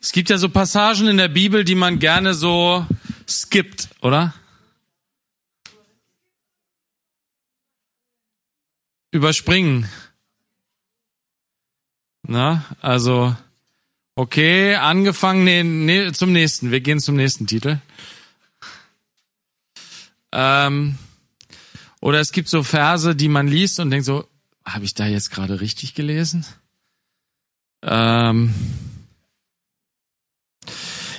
Es gibt ja so Passagen in der Bibel, die man gerne so skippt, oder? Überspringen. Na, also, okay, angefangen, nee, nee, zum nächsten. Wir gehen zum nächsten Titel. Ähm, oder es gibt so Verse, die man liest und denkt so, habe ich da jetzt gerade richtig gelesen? Ähm,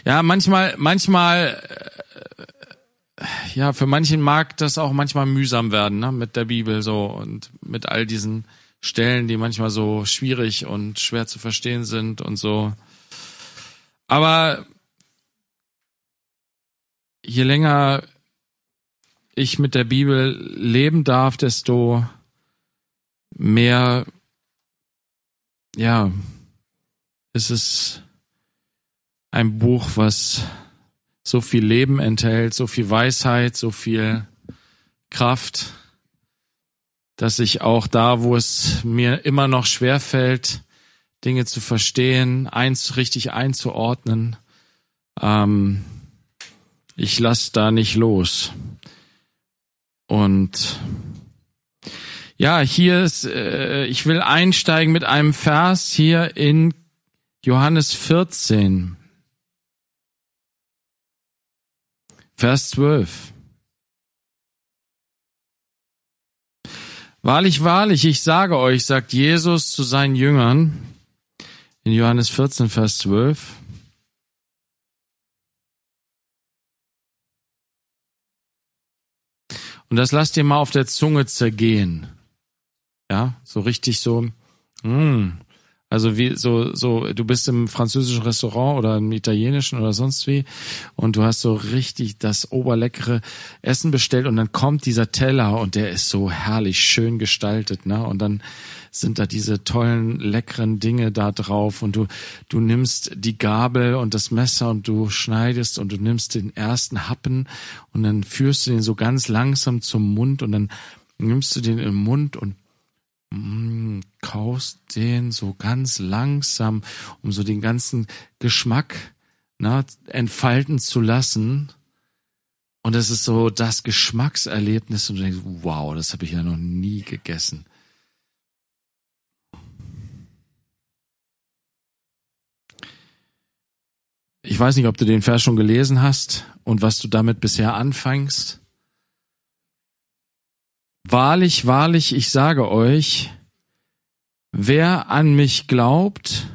ja, manchmal, manchmal, äh, ja, für manchen mag das auch manchmal mühsam werden, ne, mit der Bibel so und mit all diesen Stellen, die manchmal so schwierig und schwer zu verstehen sind und so. Aber je länger ich mit der Bibel leben darf, desto mehr, ja, ist es ein Buch, was so viel Leben enthält, so viel Weisheit, so viel Kraft, dass ich auch da, wo es mir immer noch schwer fällt, Dinge zu verstehen, eins richtig einzuordnen, ähm, ich lasse da nicht los. Und ja, hier ist, äh, ich will einsteigen mit einem Vers hier in Johannes 14, Vers 12. Wahrlich, wahrlich, ich sage euch, sagt Jesus zu seinen Jüngern in Johannes 14, Vers 12. Und das lasst ihr mal auf der Zunge zergehen. Ja, so richtig so, mm, also wie so so du bist im französischen Restaurant oder im italienischen oder sonst wie und du hast so richtig das oberleckere Essen bestellt und dann kommt dieser Teller und der ist so herrlich schön gestaltet, ne? Und dann sind da diese tollen leckeren Dinge da drauf und du du nimmst die Gabel und das Messer und du schneidest und du nimmst den ersten Happen und dann führst du den so ganz langsam zum Mund und dann nimmst du den im Mund und mm, kaust den so ganz langsam, um so den ganzen Geschmack na, entfalten zu lassen. Und es ist so das Geschmackserlebnis und du denkst, wow, das habe ich ja noch nie gegessen. Ich weiß nicht, ob du den Vers schon gelesen hast und was du damit bisher anfängst. Wahrlich, wahrlich, ich sage euch, wer an mich glaubt,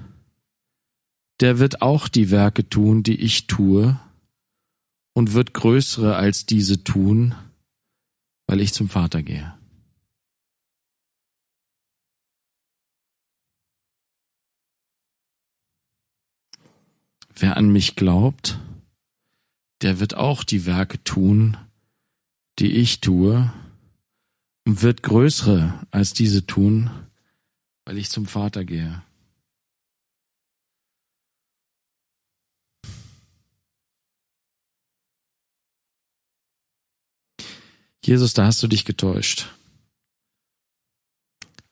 der wird auch die Werke tun, die ich tue, und wird größere als diese tun, weil ich zum Vater gehe. Wer an mich glaubt, der wird auch die Werke tun, die ich tue, wird größere als diese tun, weil ich zum Vater gehe. Jesus, da hast du dich getäuscht.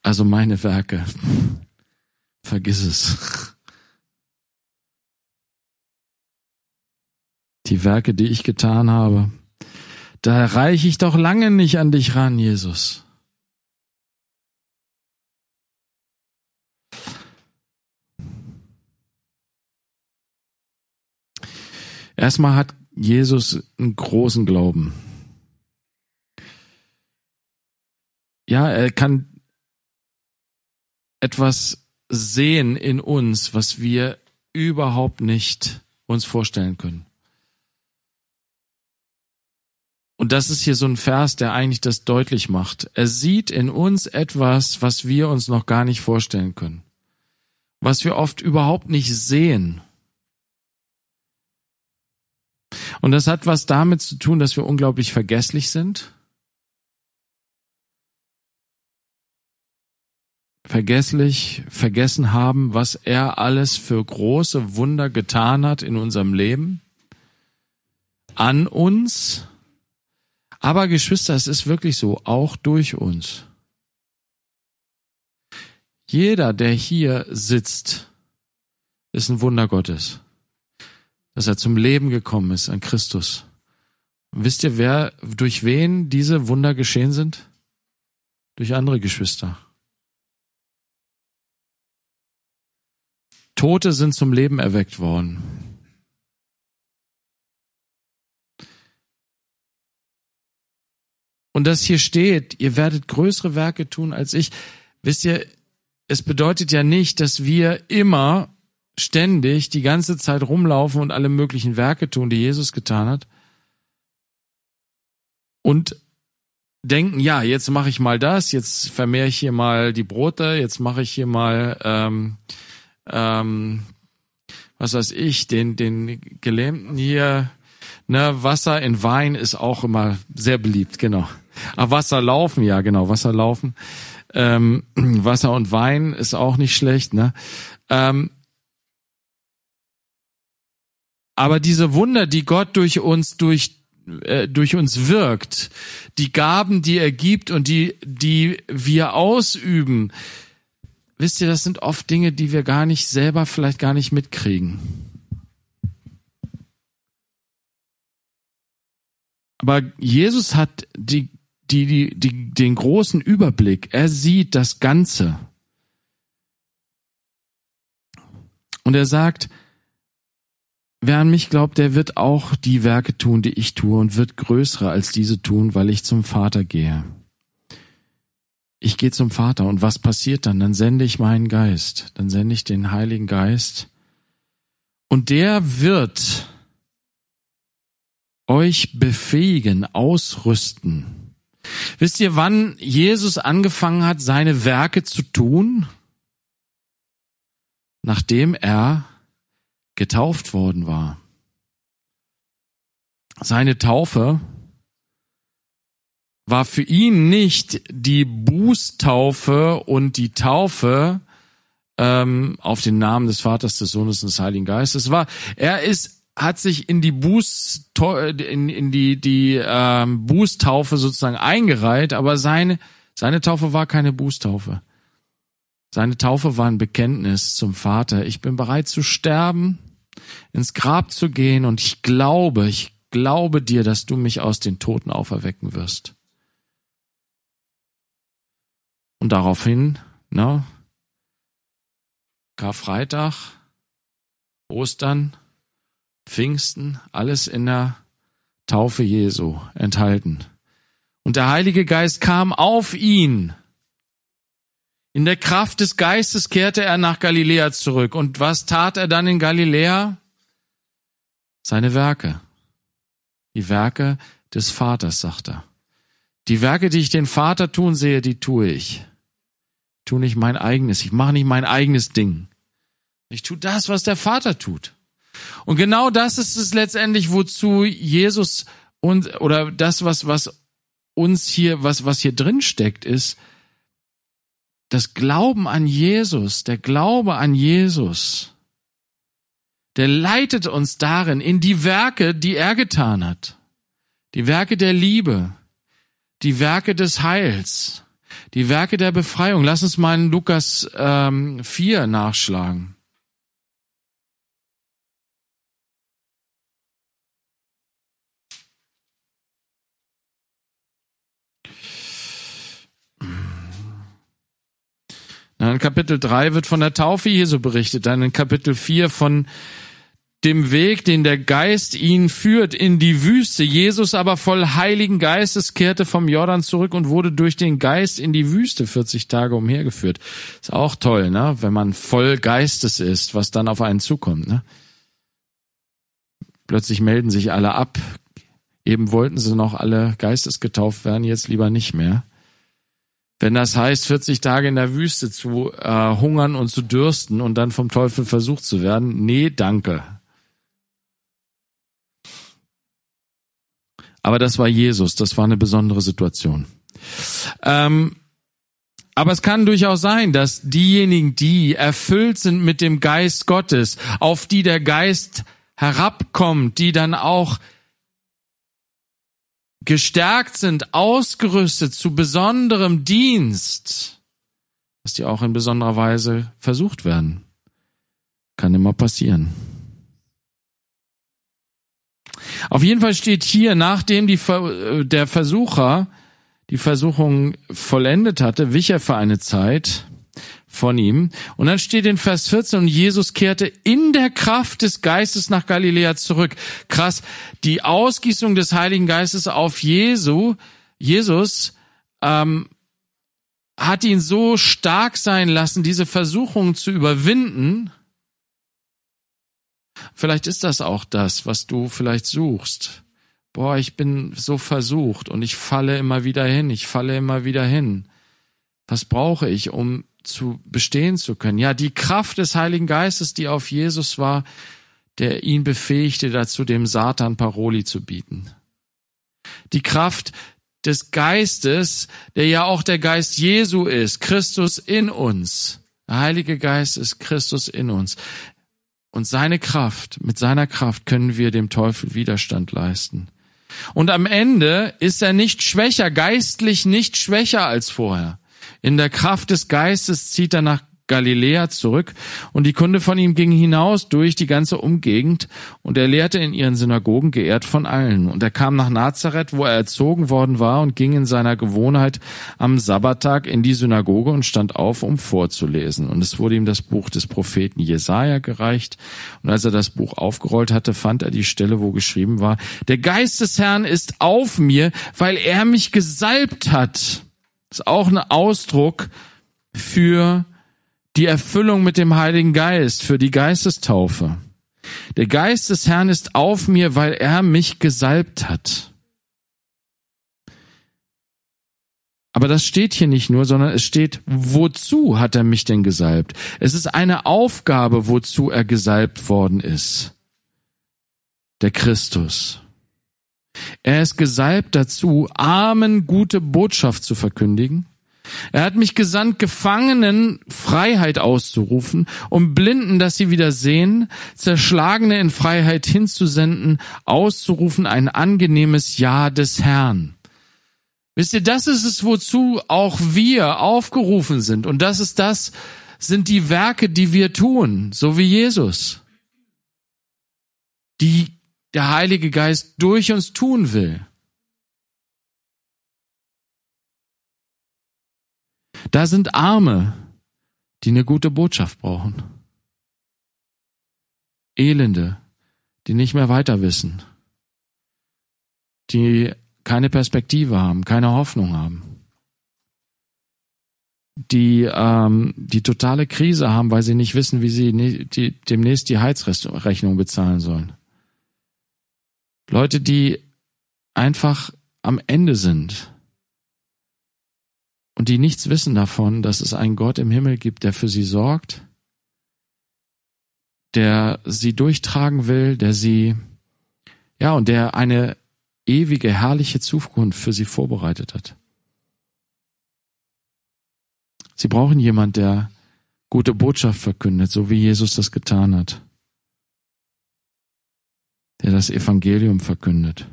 Also meine Werke, vergiss es. Die Werke, die ich getan habe, da reiche ich doch lange nicht an dich ran, Jesus. Erstmal hat Jesus einen großen Glauben. Ja, er kann etwas sehen in uns, was wir überhaupt nicht uns vorstellen können. Und das ist hier so ein Vers, der eigentlich das deutlich macht. Er sieht in uns etwas, was wir uns noch gar nicht vorstellen können. Was wir oft überhaupt nicht sehen. Und das hat was damit zu tun, dass wir unglaublich vergesslich sind. Vergesslich, vergessen haben, was er alles für große Wunder getan hat in unserem Leben. An uns aber Geschwister, es ist wirklich so, auch durch uns. Jeder, der hier sitzt, ist ein Wunder Gottes. dass er zum Leben gekommen ist an Christus. wisst ihr, wer, durch wen diese Wunder geschehen sind? Durch andere Geschwister. Tote sind zum Leben erweckt worden. Und das hier steht, ihr werdet größere Werke tun als ich. Wisst ihr, es bedeutet ja nicht, dass wir immer ständig die ganze Zeit rumlaufen und alle möglichen Werke tun, die Jesus getan hat. Und denken, ja, jetzt mache ich mal das, jetzt vermehre ich hier mal die Brote, jetzt mache ich hier mal, ähm, ähm, was weiß ich, den, den Gelähmten hier, ne, Wasser in Wein ist auch immer sehr beliebt, genau. Ah, Wasser laufen, ja, genau, Wasser laufen. Ähm, Wasser und Wein ist auch nicht schlecht, ne? Ähm, aber diese Wunder, die Gott durch uns, durch, äh, durch uns wirkt, die Gaben, die er gibt und die, die wir ausüben, wisst ihr, das sind oft Dinge, die wir gar nicht selber vielleicht gar nicht mitkriegen. Aber Jesus hat die die, die, die, den großen Überblick. Er sieht das Ganze. Und er sagt, wer an mich glaubt, der wird auch die Werke tun, die ich tue und wird größere als diese tun, weil ich zum Vater gehe. Ich gehe zum Vater und was passiert dann? Dann sende ich meinen Geist, dann sende ich den Heiligen Geist und der wird euch befähigen, ausrüsten, Wisst ihr, wann Jesus angefangen hat, seine Werke zu tun? Nachdem er getauft worden war. Seine Taufe war für ihn nicht die Bußtaufe und die Taufe ähm, auf den Namen des Vaters, des Sohnes und des Heiligen Geistes. War er ist hat sich in die Buß in, in die die ähm, Bußtaufe sozusagen eingereiht, aber seine seine Taufe war keine Bußtaufe. Seine Taufe war ein Bekenntnis zum Vater. Ich bin bereit zu sterben, ins Grab zu gehen und ich glaube, ich glaube dir, dass du mich aus den Toten auferwecken wirst. Und daraufhin, ne, Karfreitag, Ostern, Pfingsten, alles in der Taufe Jesu enthalten. Und der Heilige Geist kam auf ihn. In der Kraft des Geistes kehrte er nach Galiläa zurück. Und was tat er dann in Galiläa? Seine Werke. Die Werke des Vaters, sagt er. Die Werke, die ich den Vater tun sehe, die tue ich. Ich tue nicht mein eigenes. Ich mache nicht mein eigenes Ding. Ich tue das, was der Vater tut. Und genau das ist es letztendlich, wozu Jesus und oder das, was was uns hier, was was hier drin steckt, ist das Glauben an Jesus, der Glaube an Jesus. Der leitet uns darin in die Werke, die er getan hat. Die Werke der Liebe, die Werke des Heils, die Werke der Befreiung. Lass uns mal in Lukas ähm, 4 nachschlagen. In Kapitel 3 wird von der Taufe Jesu berichtet, dann in Kapitel 4 von dem Weg, den der Geist ihn führt in die Wüste. Jesus aber voll Heiligen Geistes kehrte vom Jordan zurück und wurde durch den Geist in die Wüste 40 Tage umhergeführt. Ist auch toll, ne? wenn man voll Geistes ist, was dann auf einen zukommt. Ne? Plötzlich melden sich alle ab. Eben wollten sie noch alle geistesgetauft werden, jetzt lieber nicht mehr. Wenn das heißt, 40 Tage in der Wüste zu äh, hungern und zu dürsten und dann vom Teufel versucht zu werden, nee, danke. Aber das war Jesus, das war eine besondere Situation. Ähm, aber es kann durchaus sein, dass diejenigen, die erfüllt sind mit dem Geist Gottes, auf die der Geist herabkommt, die dann auch gestärkt sind, ausgerüstet zu besonderem Dienst, dass die auch in besonderer Weise versucht werden. Kann immer passieren. Auf jeden Fall steht hier, nachdem die, äh, der Versucher die Versuchung vollendet hatte, wich er für eine Zeit von ihm. Und dann steht in Vers 14, und Jesus kehrte in der Kraft des Geistes nach Galiläa zurück. Krass, die Ausgießung des Heiligen Geistes auf Jesu, Jesus, ähm, hat ihn so stark sein lassen, diese Versuchung zu überwinden. Vielleicht ist das auch das, was du vielleicht suchst. Boah, ich bin so versucht und ich falle immer wieder hin, ich falle immer wieder hin. Was brauche ich, um zu bestehen zu können? Ja, die Kraft des Heiligen Geistes, die auf Jesus war, der ihn befähigte dazu, dem Satan Paroli zu bieten. Die Kraft des Geistes, der ja auch der Geist Jesu ist, Christus in uns. Der Heilige Geist ist Christus in uns. Und seine Kraft, mit seiner Kraft können wir dem Teufel Widerstand leisten. Und am Ende ist er nicht schwächer, geistlich nicht schwächer als vorher. In der Kraft des Geistes zieht er nach Galiläa zurück und die Kunde von ihm ging hinaus durch die ganze Umgegend und er lehrte in ihren Synagogen geehrt von allen. Und er kam nach Nazareth, wo er erzogen worden war und ging in seiner Gewohnheit am Sabbattag in die Synagoge und stand auf, um vorzulesen. Und es wurde ihm das Buch des Propheten Jesaja gereicht. Und als er das Buch aufgerollt hatte, fand er die Stelle, wo geschrieben war, der Geist des Herrn ist auf mir, weil er mich gesalbt hat. Ist auch ein Ausdruck für die Erfüllung mit dem Heiligen Geist, für die Geistestaufe. Der Geist des Herrn ist auf mir, weil er mich gesalbt hat. Aber das steht hier nicht nur, sondern es steht, wozu hat er mich denn gesalbt? Es ist eine Aufgabe, wozu er gesalbt worden ist. Der Christus. Er ist gesalbt dazu, Armen gute Botschaft zu verkündigen, er hat mich gesandt, Gefangenen Freiheit auszurufen, um Blinden, dass sie wieder sehen, Zerschlagene in Freiheit hinzusenden, auszurufen ein angenehmes Ja des Herrn. Wisst ihr, das ist es, wozu auch wir aufgerufen sind. Und das ist das, sind die Werke, die wir tun, so wie Jesus. Die der Heilige Geist durch uns tun will. Da sind Arme, die eine gute Botschaft brauchen. Elende, die nicht mehr weiter wissen, die keine Perspektive haben, keine Hoffnung haben, die ähm, die totale Krise haben, weil sie nicht wissen, wie sie ne, die, demnächst die Heizrechnung bezahlen sollen. Leute, die einfach am Ende sind und die nichts wissen davon, dass es einen Gott im Himmel gibt, der für sie sorgt, der sie durchtragen will, der sie, ja, und der eine ewige, herrliche Zukunft für sie vorbereitet hat. Sie brauchen jemand, der gute Botschaft verkündet, so wie Jesus das getan hat, der das Evangelium verkündet.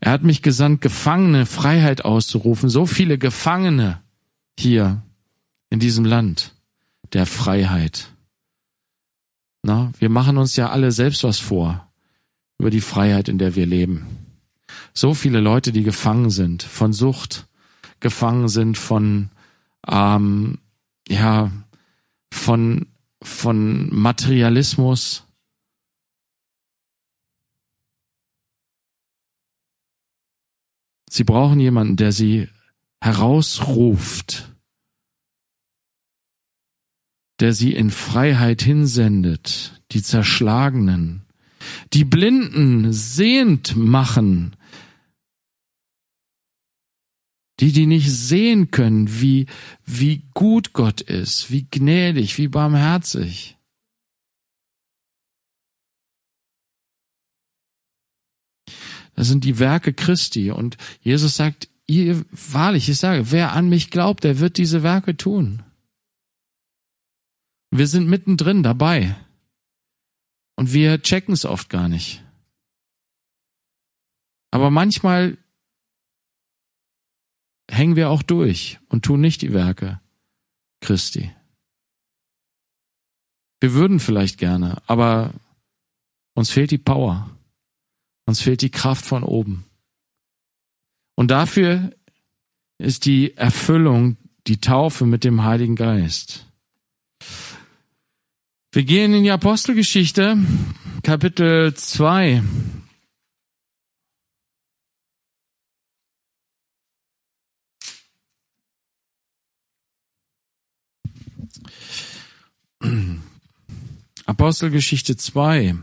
Er hat mich gesandt, Gefangene Freiheit auszurufen. So viele Gefangene hier in diesem Land der Freiheit. Na, wir machen uns ja alle selbst was vor über die Freiheit, in der wir leben. So viele Leute, die gefangen sind von Sucht, gefangen sind von, ähm, ja, von, von Materialismus, Sie brauchen jemanden, der sie herausruft, der sie in Freiheit hinsendet, die Zerschlagenen, die Blinden sehend machen, die, die nicht sehen können, wie, wie gut Gott ist, wie gnädig, wie barmherzig. Das sind die Werke Christi. Und Jesus sagt, ihr, wahrlich, ich sage, wer an mich glaubt, der wird diese Werke tun. Wir sind mittendrin dabei. Und wir checken es oft gar nicht. Aber manchmal hängen wir auch durch und tun nicht die Werke Christi. Wir würden vielleicht gerne, aber uns fehlt die Power. Uns fehlt die Kraft von oben. Und dafür ist die Erfüllung, die Taufe mit dem Heiligen Geist. Wir gehen in die Apostelgeschichte, Kapitel 2. Apostelgeschichte 2.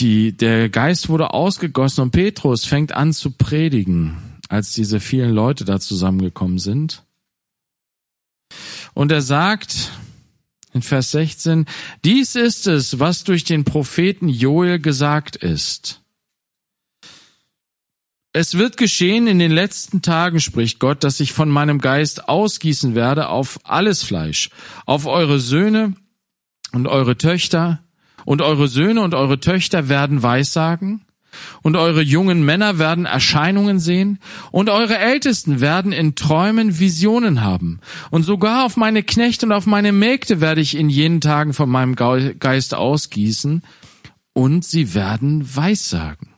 Die, der Geist wurde ausgegossen und Petrus fängt an zu predigen, als diese vielen Leute da zusammengekommen sind. Und er sagt in Vers 16, dies ist es, was durch den Propheten Joel gesagt ist. Es wird geschehen in den letzten Tagen, spricht Gott, dass ich von meinem Geist ausgießen werde auf alles Fleisch, auf eure Söhne und eure Töchter, und eure Söhne und eure Töchter werden Weissagen, und eure jungen Männer werden Erscheinungen sehen, und eure Ältesten werden in Träumen Visionen haben. Und sogar auf meine Knechte und auf meine Mägde werde ich in jenen Tagen von meinem Geist ausgießen, und sie werden Weissagen.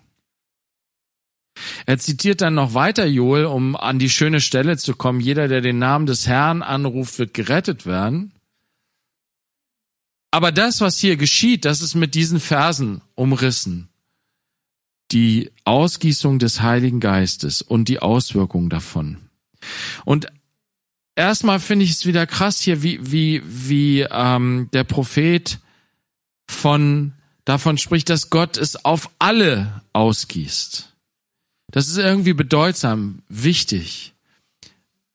Er zitiert dann noch weiter Joel, um an die schöne Stelle zu kommen. Jeder, der den Namen des Herrn anruft, wird gerettet werden. Aber das, was hier geschieht, das ist mit diesen Versen umrissen. Die Ausgießung des Heiligen Geistes und die Auswirkungen davon. Und erstmal finde ich es wieder krass hier, wie, wie, wie ähm, der Prophet von davon spricht, dass Gott es auf alle ausgießt. Das ist irgendwie bedeutsam, wichtig.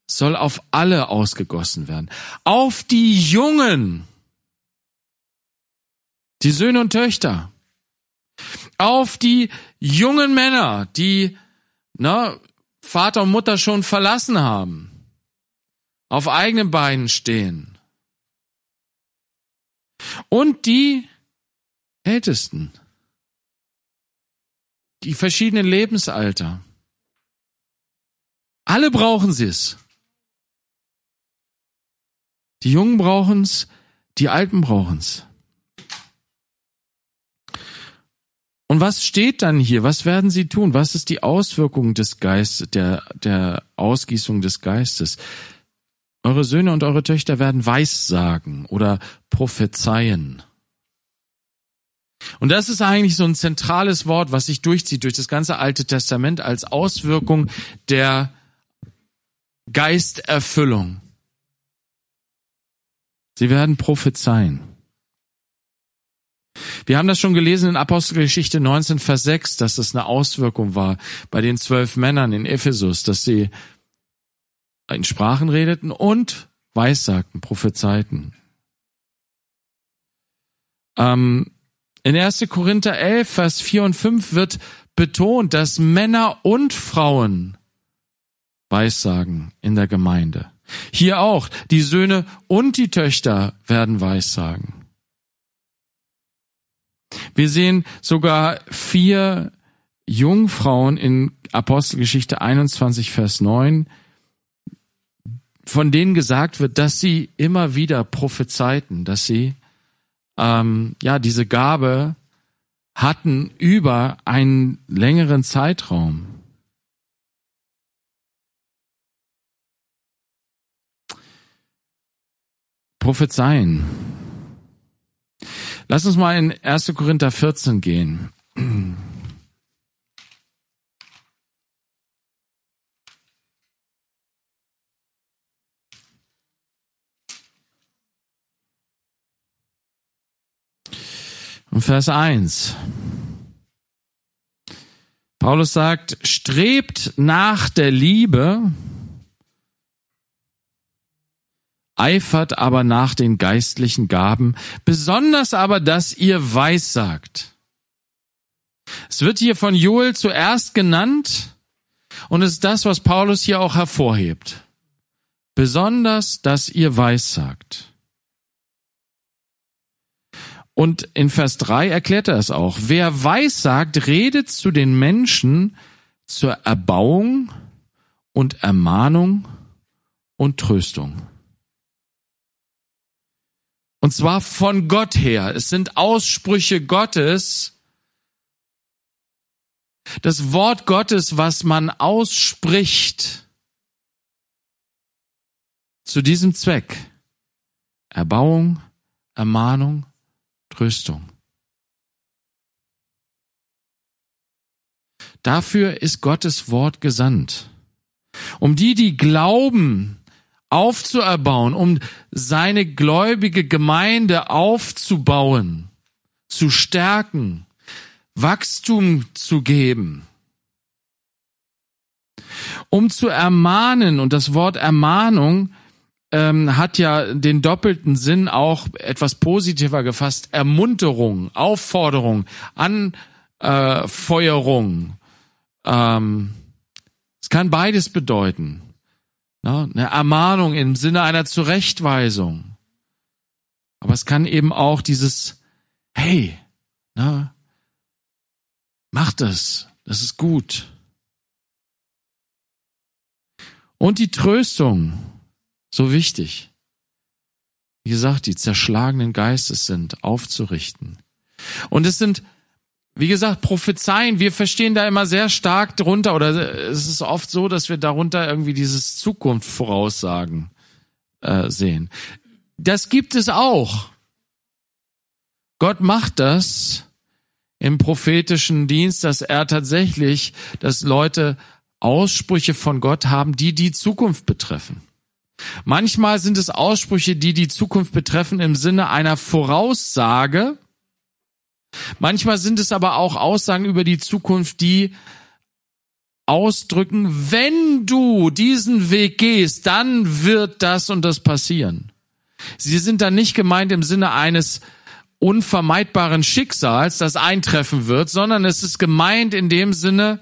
soll auf alle ausgegossen werden. Auf die Jungen die Söhne und Töchter, auf die jungen Männer, die na, Vater und Mutter schon verlassen haben, auf eigenen Beinen stehen. Und die Ältesten, die verschiedenen Lebensalter. Alle brauchen sie es. Die Jungen brauchen es, die Alten brauchen es. Und was steht dann hier? Was werden sie tun? Was ist die Auswirkung des Geistes, der, der Ausgießung des Geistes? Eure Söhne und eure Töchter werden Weissagen oder prophezeien. Und das ist eigentlich so ein zentrales Wort, was sich durchzieht durch das ganze Alte Testament als Auswirkung der Geisterfüllung. Sie werden prophezeien. Wir haben das schon gelesen in Apostelgeschichte 19, Vers 6, dass das eine Auswirkung war bei den zwölf Männern in Ephesus, dass sie in Sprachen redeten und weissagten, prophezeiten. Ähm, in 1. Korinther 11, Vers 4 und 5 wird betont, dass Männer und Frauen weissagen in der Gemeinde. Hier auch, die Söhne und die Töchter werden weissagen. Wir sehen sogar vier Jungfrauen in Apostelgeschichte 21, Vers 9, von denen gesagt wird, dass sie immer wieder prophezeiten, dass sie ähm, ja diese Gabe hatten über einen längeren Zeitraum. Prophezeien. Lass uns mal in 1. Korinther 14 gehen. Und Vers 1. Paulus sagt, strebt nach der Liebe, eifert aber nach den geistlichen Gaben, besonders aber, dass ihr weissagt. Es wird hier von Joel zuerst genannt und es ist das, was Paulus hier auch hervorhebt. Besonders, dass ihr weissagt. Und in Vers 3 erklärt er es auch. Wer weissagt, redet zu den Menschen, zur Erbauung und Ermahnung und Tröstung. Und zwar von Gott her. Es sind Aussprüche Gottes, das Wort Gottes, was man ausspricht zu diesem Zweck. Erbauung, Ermahnung, Tröstung. Dafür ist Gottes Wort gesandt. Um die, die glauben, aufzuerbauen, um seine gläubige Gemeinde aufzubauen, zu stärken, Wachstum zu geben, um zu ermahnen, und das Wort Ermahnung ähm, hat ja den doppelten Sinn auch etwas positiver gefasst, Ermunterung, Aufforderung, Anfeuerung. Ähm, es kann beides bedeuten. Ne? Eine Ermahnung im Sinne einer Zurechtweisung. Aber es kann eben auch dieses, hey, ne, Mach das. Das ist gut. Und die Tröstung, so wichtig. Wie gesagt, die zerschlagenen Geistes sind aufzurichten. Und es sind, wie gesagt, Prophezeien. Wir verstehen da immer sehr stark drunter, oder es ist oft so, dass wir darunter irgendwie dieses Zukunft voraussagen äh, sehen. Das gibt es auch. Gott macht das im prophetischen Dienst, dass er tatsächlich, dass Leute Aussprüche von Gott haben, die die Zukunft betreffen. Manchmal sind es Aussprüche, die die Zukunft betreffen im Sinne einer Voraussage. Manchmal sind es aber auch Aussagen über die Zukunft, die ausdrücken, wenn du diesen Weg gehst, dann wird das und das passieren. Sie sind dann nicht gemeint im Sinne eines unvermeidbaren Schicksals, das eintreffen wird, sondern es ist gemeint in dem Sinne,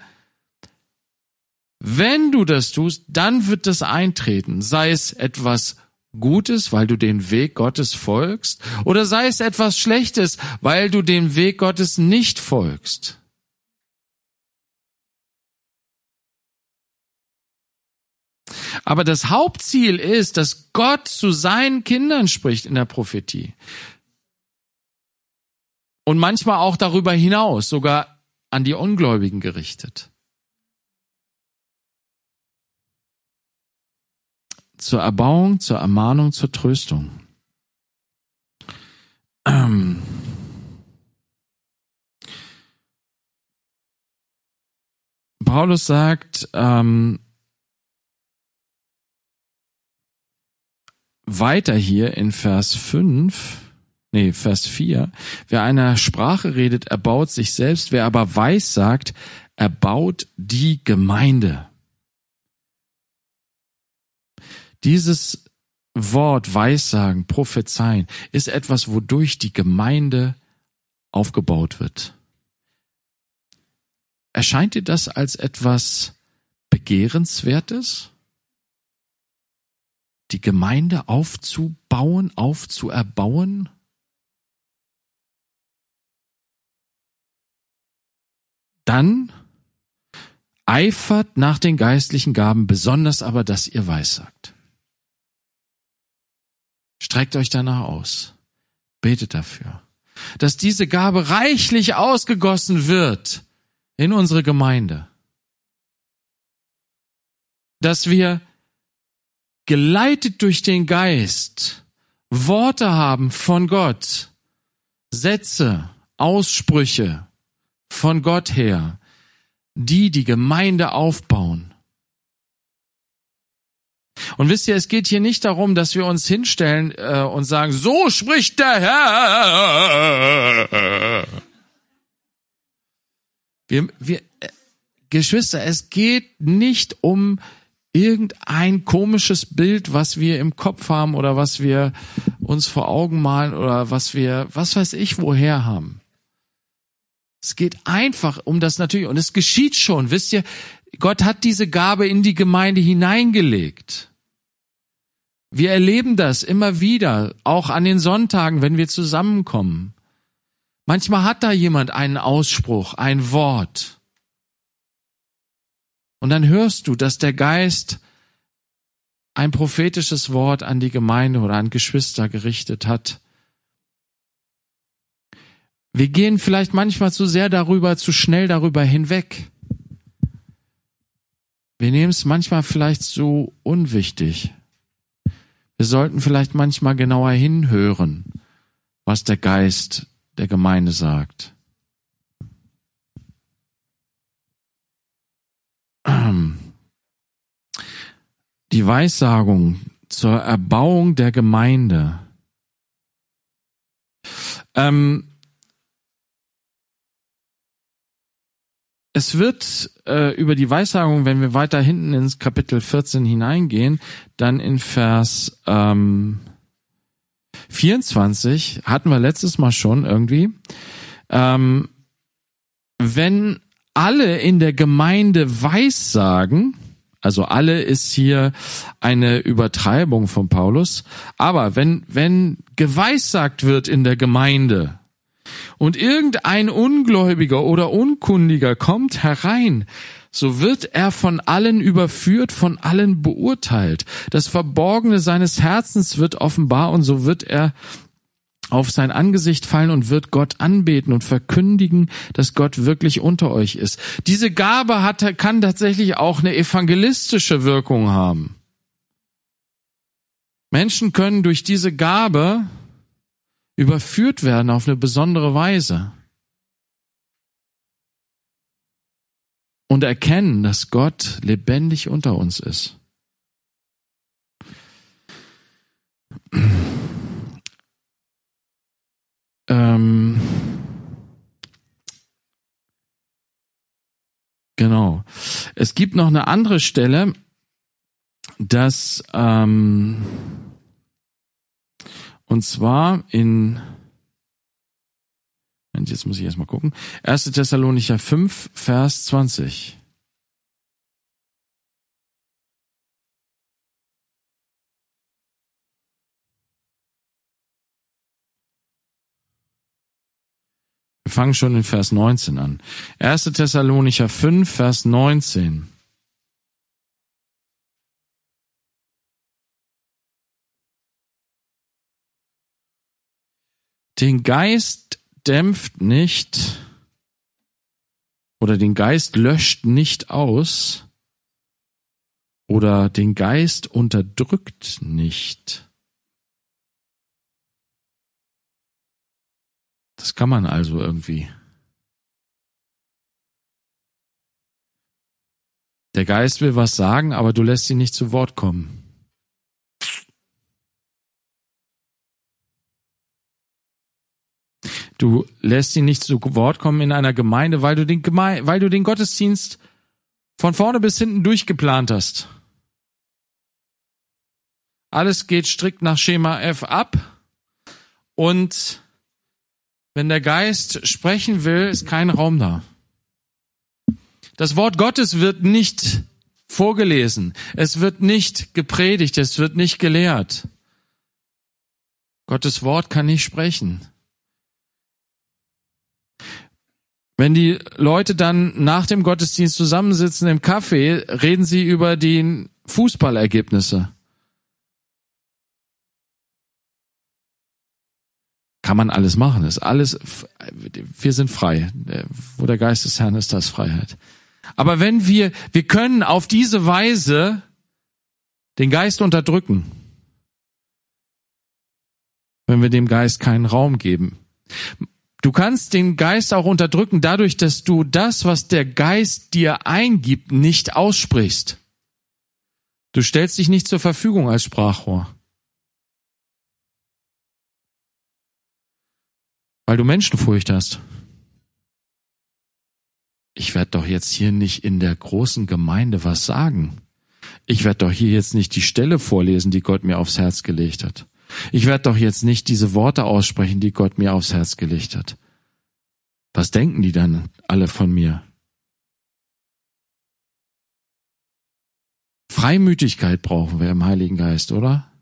wenn du das tust, dann wird das eintreten, sei es etwas Gutes, weil du den Weg Gottes folgst, oder sei es etwas Schlechtes, weil du dem Weg Gottes nicht folgst. Aber das Hauptziel ist, dass Gott zu seinen Kindern spricht in der Prophetie. Und manchmal auch darüber hinaus, sogar an die Ungläubigen gerichtet. Zur Erbauung, zur Ermahnung, zur Tröstung. Ähm. Paulus sagt, ähm, weiter hier in Vers 5, nee, Vers 4. Wer einer Sprache redet, erbaut sich selbst. Wer aber weiß sagt, erbaut die Gemeinde. Dieses Wort Weissagen, Prophezeien ist etwas, wodurch die Gemeinde aufgebaut wird. Erscheint dir das als etwas Begehrenswertes? Die Gemeinde aufzubauen, aufzuerbauen? Dann eifert nach den geistlichen Gaben, besonders aber, dass ihr weissagt. Streckt euch danach aus. Betet dafür, dass diese Gabe reichlich ausgegossen wird in unsere Gemeinde. Dass wir geleitet durch den Geist Worte haben von Gott, Sätze, Aussprüche, von Gott her, die die Gemeinde aufbauen. Und wisst ihr, es geht hier nicht darum, dass wir uns hinstellen äh, und sagen, so spricht der Herr. Wir, wir, äh, Geschwister, es geht nicht um irgendein komisches Bild, was wir im Kopf haben oder was wir uns vor Augen malen oder was wir, was weiß ich, woher haben. Es geht einfach um das natürlich und es geschieht schon. Wisst ihr, Gott hat diese Gabe in die Gemeinde hineingelegt. Wir erleben das immer wieder, auch an den Sonntagen, wenn wir zusammenkommen. Manchmal hat da jemand einen Ausspruch, ein Wort. Und dann hörst du, dass der Geist ein prophetisches Wort an die Gemeinde oder an Geschwister gerichtet hat. Wir gehen vielleicht manchmal zu sehr darüber, zu schnell darüber hinweg. Wir nehmen es manchmal vielleicht so unwichtig. Wir sollten vielleicht manchmal genauer hinhören, was der Geist der Gemeinde sagt. Die Weissagung zur Erbauung der Gemeinde. Ähm, es wird äh, über die Weissagung, wenn wir weiter hinten ins Kapitel 14 hineingehen, dann in Vers ähm, 24 hatten wir letztes Mal schon irgendwie. Ähm, wenn alle in der Gemeinde Weissagen, also alle ist hier eine Übertreibung von Paulus, aber wenn wenn geweissagt wird in der Gemeinde, und irgendein Ungläubiger oder Unkundiger kommt herein, so wird er von allen überführt, von allen beurteilt. Das Verborgene seines Herzens wird offenbar und so wird er auf sein Angesicht fallen und wird Gott anbeten und verkündigen, dass Gott wirklich unter euch ist. Diese Gabe hat, kann tatsächlich auch eine evangelistische Wirkung haben. Menschen können durch diese Gabe überführt werden auf eine besondere Weise. Und erkennen, dass Gott lebendig unter uns ist. Ähm, genau. Es gibt noch eine andere Stelle, dass ähm, und zwar in, jetzt muss ich erstmal gucken, 1. Thessalonicher 5, Vers 20. Wir fangen schon in Vers 19 an. 1. Thessalonicher 5, Vers 19. Den Geist dämpft nicht oder den Geist löscht nicht aus oder den Geist unterdrückt nicht. Das kann man also irgendwie. Der Geist will was sagen, aber du lässt ihn nicht zu Wort kommen. Du lässt ihn nicht zu Wort kommen in einer Gemeinde, weil du den, Geme weil du den Gottesdienst von vorne bis hinten durchgeplant hast. Alles geht strikt nach Schema F ab und wenn der Geist sprechen will, ist kein Raum da. Das Wort Gottes wird nicht vorgelesen, es wird nicht gepredigt, es wird nicht gelehrt. Gottes Wort kann nicht sprechen. Wenn die Leute dann nach dem Gottesdienst zusammensitzen im Café, reden sie über die Fußballergebnisse. Kann man alles machen, ist alles, wir sind frei. Wo der Geist des Herrn ist, das Freiheit. Aber wenn wir, wir können auf diese Weise den Geist unterdrücken, wenn wir dem Geist keinen Raum geben. Du kannst den Geist auch unterdrücken dadurch, dass du das, was der Geist dir eingibt, nicht aussprichst. Du stellst dich nicht zur Verfügung als Sprachrohr. Weil du Menschenfurcht hast. Ich werde doch jetzt hier nicht in der großen Gemeinde was sagen. Ich werde doch hier jetzt nicht die Stelle vorlesen, die Gott mir aufs Herz gelegt hat. Ich werde doch jetzt nicht diese Worte aussprechen, die Gott mir aufs Herz gelegt hat. Was denken die dann alle von mir? Freimütigkeit brauchen wir im Heiligen Geist, oder?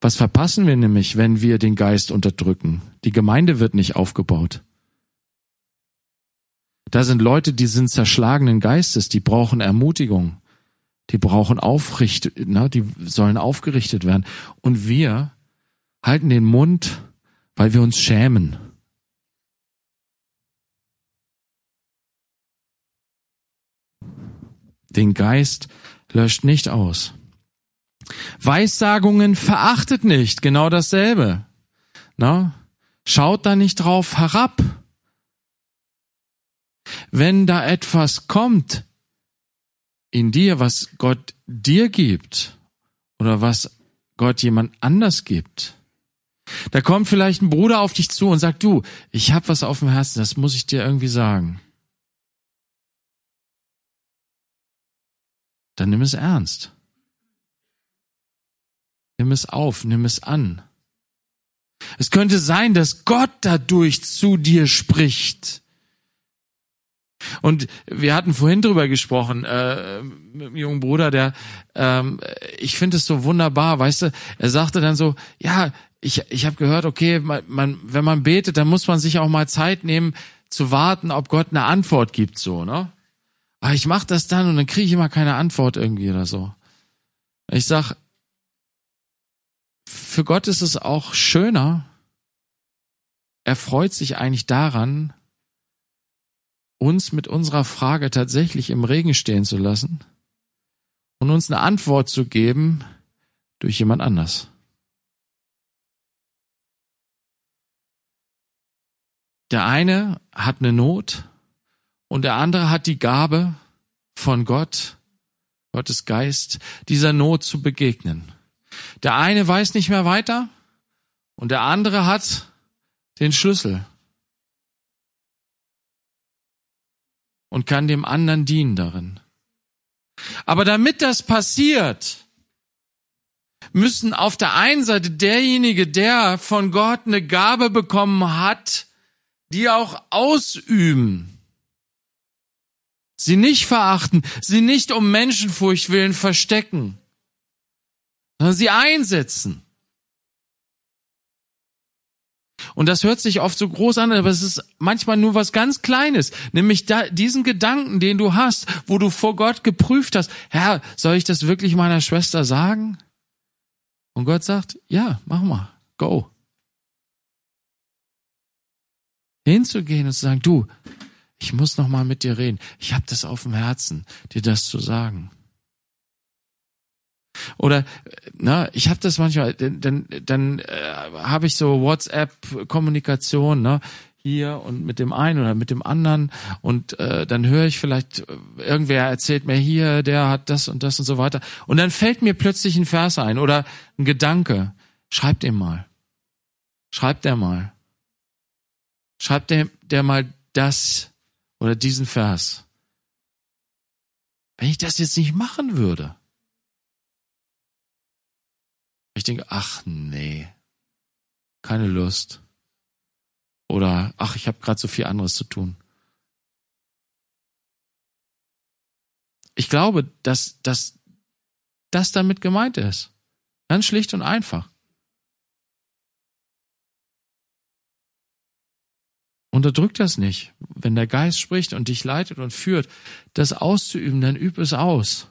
Was verpassen wir nämlich, wenn wir den Geist unterdrücken? Die Gemeinde wird nicht aufgebaut. Da sind Leute, die sind zerschlagenen Geistes, die brauchen Ermutigung, die brauchen Aufricht, na, die sollen aufgerichtet werden. Und wir halten den Mund, weil wir uns schämen. Den Geist löscht nicht aus. Weissagungen verachtet nicht, genau dasselbe. Na? Schaut da nicht drauf herab. Wenn da etwas kommt in dir, was Gott dir gibt oder was Gott jemand anders gibt, da kommt vielleicht ein Bruder auf dich zu und sagt, du, ich habe was auf dem Herzen, das muss ich dir irgendwie sagen. Dann nimm es ernst. Nimm es auf, nimm es an. Es könnte sein, dass Gott dadurch zu dir spricht. Und wir hatten vorhin drüber gesprochen, äh, mit einem jungen Bruder, der, ähm, ich finde es so wunderbar, weißt du, er sagte dann so, ja, ich, ich habe gehört, okay, man, man, wenn man betet, dann muss man sich auch mal Zeit nehmen, zu warten, ob Gott eine Antwort gibt, so, ne? Aber ich mache das dann und dann kriege ich immer keine Antwort irgendwie oder so. Ich sag, für Gott ist es auch schöner, er freut sich eigentlich daran, uns mit unserer Frage tatsächlich im Regen stehen zu lassen und uns eine Antwort zu geben durch jemand anders. Der eine hat eine Not und der andere hat die Gabe von Gott, Gottes Geist, dieser Not zu begegnen. Der eine weiß nicht mehr weiter und der andere hat den Schlüssel und kann dem anderen dienen darin. Aber damit das passiert, müssen auf der einen Seite derjenige, der von Gott eine Gabe bekommen hat, die auch ausüben. Sie nicht verachten, sie nicht um Menschenfurcht willen verstecken, sondern sie einsetzen. Und das hört sich oft so groß an, aber es ist manchmal nur was ganz Kleines, nämlich da, diesen Gedanken, den du hast, wo du vor Gott geprüft hast, Herr, soll ich das wirklich meiner Schwester sagen? Und Gott sagt, ja, mach mal, go. Hinzugehen und zu sagen, du, ich muss noch mal mit dir reden. Ich habe das auf dem Herzen, dir das zu sagen. Oder na, ich habe das manchmal, dann dann äh, habe ich so WhatsApp-Kommunikation, ne? hier und mit dem einen oder mit dem anderen und äh, dann höre ich vielleicht äh, irgendwer erzählt mir hier, der hat das und das und so weiter und dann fällt mir plötzlich ein Vers ein oder ein Gedanke. Schreibt ihm mal. Schreibt der mal. Schreibt der, der mal das oder diesen Vers. Wenn ich das jetzt nicht machen würde, ich denke, ach nee, keine Lust. Oder ach, ich habe gerade so viel anderes zu tun. Ich glaube, dass, dass das damit gemeint ist. Ganz schlicht und einfach. Unterdrück das nicht. Wenn der Geist spricht und dich leitet und führt, das auszuüben, dann üb es aus.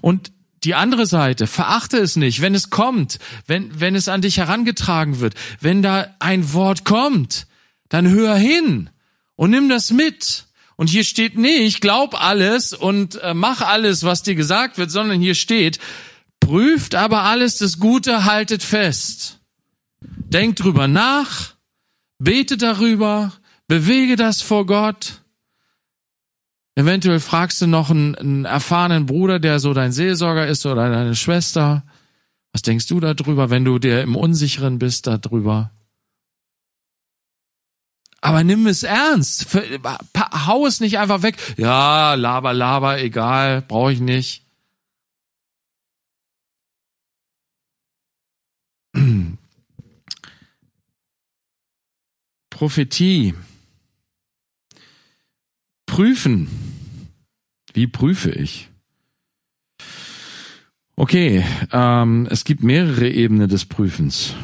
Und die andere Seite, verachte es nicht, wenn es kommt, wenn, wenn es an dich herangetragen wird, wenn da ein Wort kommt, dann hör hin und nimm das mit. Und hier steht nicht, glaub alles und äh, mach alles, was dir gesagt wird, sondern hier steht, prüft aber alles das Gute, haltet fest. Denkt drüber nach, bete darüber, bewege das vor Gott Eventuell fragst du noch einen, einen erfahrenen Bruder, der so dein Seelsorger ist oder deine Schwester. Was denkst du darüber, wenn du dir im Unsicheren bist darüber? Aber nimm es ernst. Hau es nicht einfach weg. Ja, laber, laber, egal, brauche ich nicht. Prophetie prüfen. Wie prüfe ich? Okay, ähm, es gibt mehrere Ebenen des Prüfens.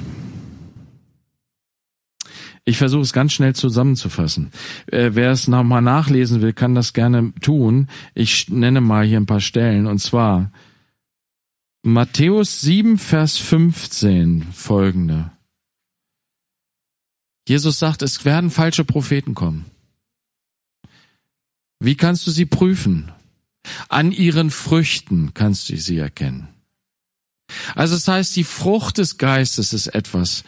Ich versuche es ganz schnell zusammenzufassen. Äh, wer es nochmal nachlesen will, kann das gerne tun. Ich nenne mal hier ein paar Stellen. Und zwar Matthäus 7, Vers 15 folgende. Jesus sagt, es werden falsche Propheten kommen. Wie kannst du sie prüfen? An ihren Früchten kannst du sie erkennen. Also das heißt, die Frucht des Geistes ist etwas,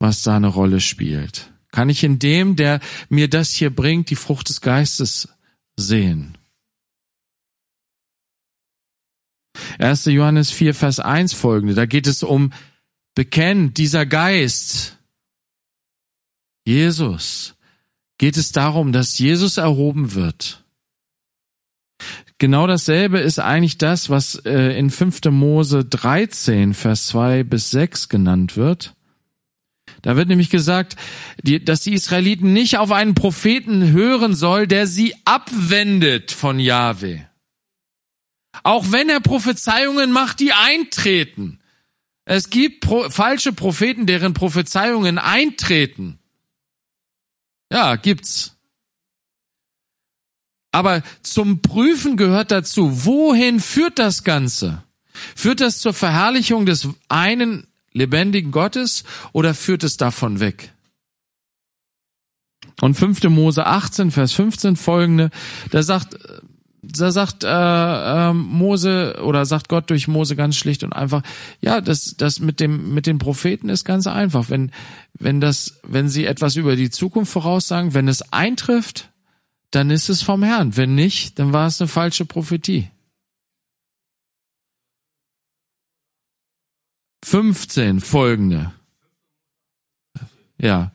was da eine Rolle spielt. Kann ich in dem, der mir das hier bringt, die Frucht des Geistes sehen? 1. Johannes 4, Vers 1 folgende, da geht es um bekennt dieser Geist, Jesus, geht es darum, dass Jesus erhoben wird. Genau dasselbe ist eigentlich das, was äh, in 5. Mose 13, Vers 2 bis 6 genannt wird. Da wird nämlich gesagt, dass die Israeliten nicht auf einen Propheten hören soll, der sie abwendet von Jahwe. Auch wenn er Prophezeiungen macht, die eintreten. Es gibt falsche Propheten, deren Prophezeiungen eintreten. Ja, gibt's. Aber zum Prüfen gehört dazu, wohin führt das Ganze? Führt das zur Verherrlichung des einen lebendigen Gottes oder führt es davon weg? Und 5. Mose 18, Vers 15 folgende, da sagt, da sagt äh, äh, Mose oder sagt Gott durch Mose ganz schlicht und einfach, ja, das, das mit dem mit den Propheten ist ganz einfach. Wenn wenn das, wenn sie etwas über die Zukunft voraussagen, wenn es eintrifft, dann ist es vom Herrn. Wenn nicht, dann war es eine falsche Prophetie. 15 folgende. Ja.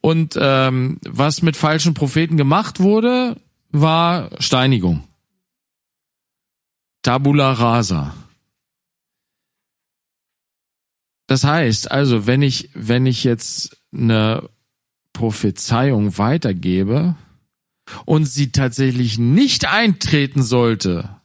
Und ähm, was mit falschen Propheten gemacht wurde, war Steinigung. Tabula rasa. Das heißt also, wenn ich, wenn ich jetzt eine Prophezeiung weitergebe und sie tatsächlich nicht eintreten sollte,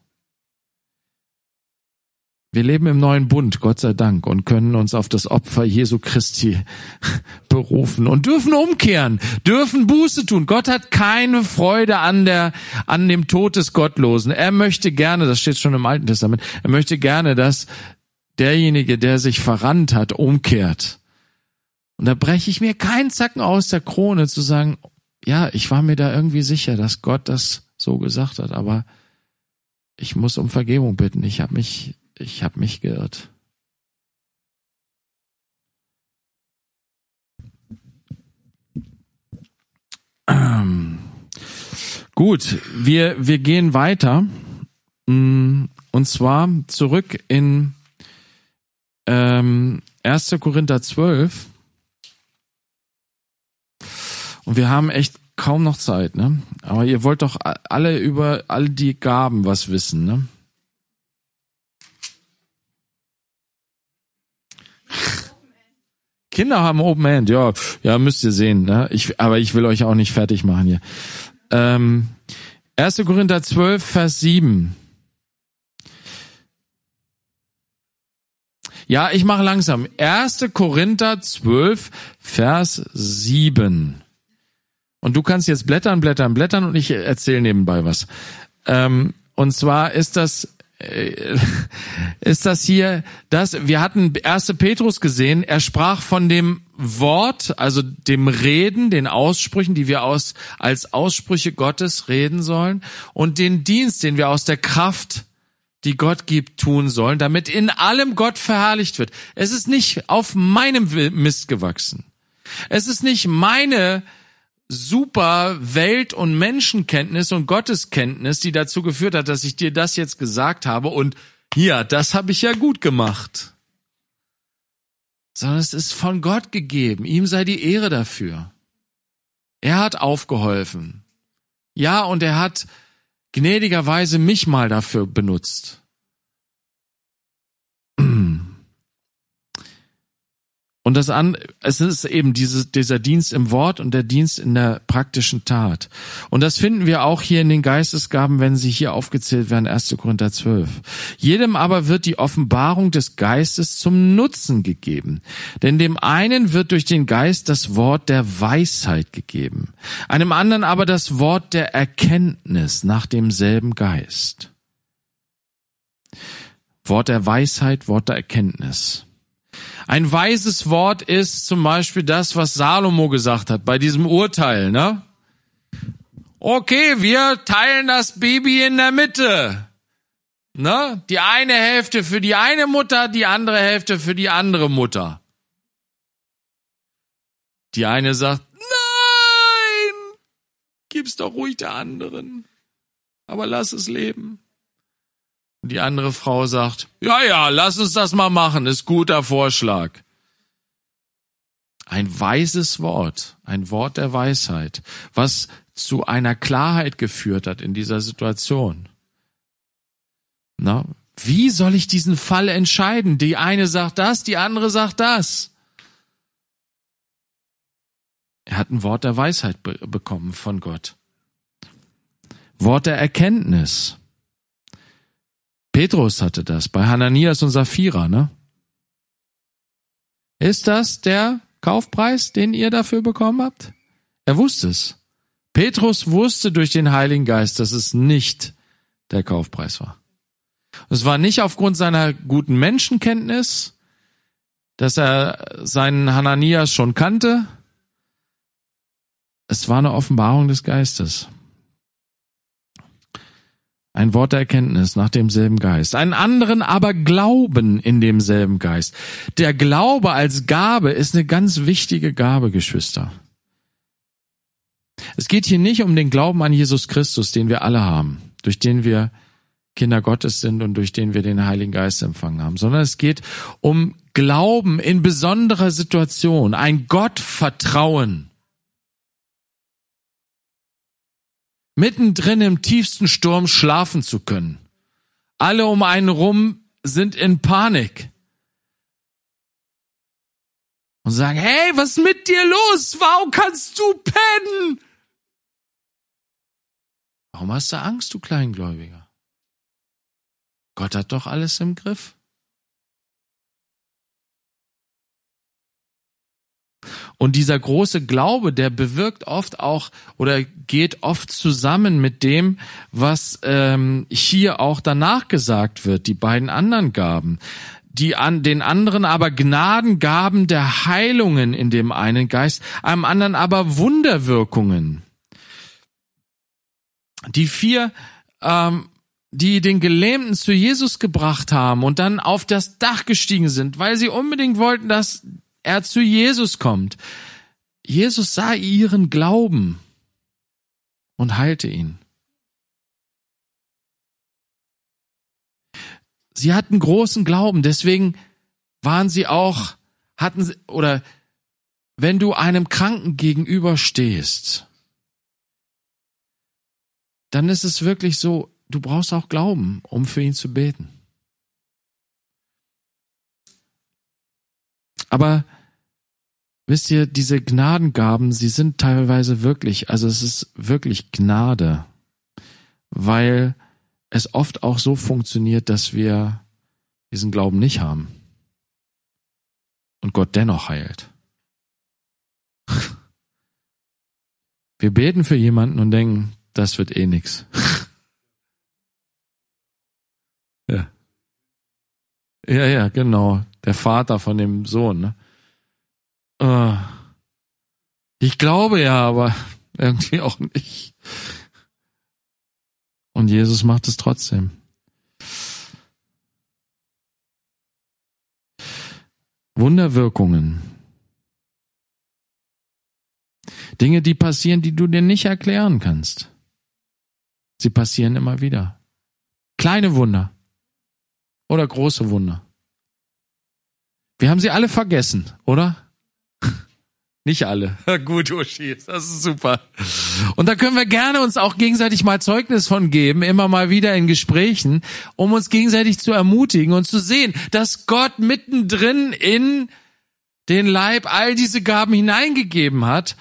wir leben im neuen Bund, Gott sei Dank, und können uns auf das Opfer Jesu Christi berufen und dürfen umkehren, dürfen Buße tun. Gott hat keine Freude an der, an dem Tod des Gottlosen. Er möchte gerne, das steht schon im Alten Testament, er möchte gerne, dass derjenige, der sich verrannt hat, umkehrt. Und da breche ich mir keinen Zacken aus der Krone zu sagen, ja, ich war mir da irgendwie sicher, dass Gott das so gesagt hat, aber ich muss um Vergebung bitten. Ich habe mich ich habe mich geirrt. Ähm, gut, wir, wir gehen weiter. Mm, und zwar zurück in ähm, 1. Korinther 12. Und wir haben echt kaum noch Zeit, ne? Aber ihr wollt doch alle über all die Gaben was wissen, ne? Kinder haben Open End, ja, ja, müsst ihr sehen, ne? Ich, aber ich will euch auch nicht fertig machen hier. Ähm, 1. Korinther 12, Vers 7. Ja, ich mache langsam. 1. Korinther 12, Vers 7. Und du kannst jetzt blättern, blättern, blättern und ich erzähle nebenbei was. Ähm, und zwar ist das ist das hier das, wir hatten 1. Petrus gesehen, er sprach von dem Wort, also dem Reden, den Aussprüchen, die wir aus, als Aussprüche Gottes reden sollen und den Dienst, den wir aus der Kraft, die Gott gibt, tun sollen, damit in allem Gott verherrlicht wird. Es ist nicht auf meinem Mist gewachsen. Es ist nicht meine super Welt- und Menschenkenntnis und Gotteskenntnis, die dazu geführt hat, dass ich dir das jetzt gesagt habe und ja, das habe ich ja gut gemacht. Sondern es ist von Gott gegeben. Ihm sei die Ehre dafür. Er hat aufgeholfen. Ja, und er hat gnädigerweise mich mal dafür benutzt. Und das an, es ist eben dieses, dieser Dienst im Wort und der Dienst in der praktischen Tat. Und das finden wir auch hier in den Geistesgaben, wenn sie hier aufgezählt werden, 1. Korinther 12. Jedem aber wird die Offenbarung des Geistes zum Nutzen gegeben. Denn dem einen wird durch den Geist das Wort der Weisheit gegeben, einem anderen aber das Wort der Erkenntnis nach demselben Geist. Wort der Weisheit, Wort der Erkenntnis. Ein weises Wort ist zum Beispiel das, was Salomo gesagt hat bei diesem Urteil, ne? Okay, wir teilen das Baby in der Mitte. Ne? Die eine Hälfte für die eine Mutter, die andere Hälfte für die andere Mutter. Die eine sagt, nein, gib's doch ruhig der anderen, aber lass es leben. Die andere Frau sagt, ja, ja, lass uns das mal machen, ist guter Vorschlag. Ein weises Wort, ein Wort der Weisheit, was zu einer Klarheit geführt hat in dieser Situation. Na, wie soll ich diesen Fall entscheiden? Die eine sagt das, die andere sagt das. Er hat ein Wort der Weisheit be bekommen von Gott. Wort der Erkenntnis. Petrus hatte das bei Hananias und Sapphira, ne? Ist das der Kaufpreis, den ihr dafür bekommen habt? Er wusste es. Petrus wusste durch den Heiligen Geist, dass es nicht der Kaufpreis war. Es war nicht aufgrund seiner guten Menschenkenntnis, dass er seinen Hananias schon kannte. Es war eine Offenbarung des Geistes. Ein Wort der Erkenntnis nach demselben Geist. Einen anderen aber Glauben in demselben Geist. Der Glaube als Gabe ist eine ganz wichtige Gabe, Geschwister. Es geht hier nicht um den Glauben an Jesus Christus, den wir alle haben, durch den wir Kinder Gottes sind und durch den wir den Heiligen Geist empfangen haben, sondern es geht um Glauben in besonderer Situation, ein Gottvertrauen. Mittendrin im tiefsten Sturm schlafen zu können. Alle um einen rum sind in Panik und sagen, hey, was ist mit dir los? Warum kannst du pennen? Warum hast du Angst, du Kleingläubiger? Gott hat doch alles im Griff. Und dieser große Glaube, der bewirkt oft auch oder geht oft zusammen mit dem, was ähm, hier auch danach gesagt wird, die beiden anderen Gaben. Die an den anderen aber Gnadengaben der Heilungen in dem einen Geist, einem anderen aber Wunderwirkungen. Die vier ähm, die den Gelähmten zu Jesus gebracht haben und dann auf das Dach gestiegen sind, weil sie unbedingt wollten, dass er zu Jesus kommt. Jesus sah ihren Glauben und heilte ihn. Sie hatten großen Glauben, deswegen waren sie auch, hatten sie, oder wenn du einem Kranken gegenüberstehst, dann ist es wirklich so, du brauchst auch Glauben, um für ihn zu beten. Aber wisst ihr, diese Gnadengaben, sie sind teilweise wirklich, also es ist wirklich Gnade, weil es oft auch so funktioniert, dass wir diesen Glauben nicht haben und Gott dennoch heilt. Wir beten für jemanden und denken, das wird eh nix. Ja. Ja, ja, genau der Vater von dem Sohn. Ne? Äh, ich glaube ja, aber irgendwie auch nicht. Und Jesus macht es trotzdem. Wunderwirkungen. Dinge, die passieren, die du dir nicht erklären kannst. Sie passieren immer wieder. Kleine Wunder oder große Wunder. Wir haben sie alle vergessen, oder? Nicht alle. Gut, Uschi, das ist super. Und da können wir gerne uns auch gegenseitig mal Zeugnis von geben, immer mal wieder in Gesprächen, um uns gegenseitig zu ermutigen und zu sehen, dass Gott mittendrin in den Leib all diese Gaben hineingegeben hat,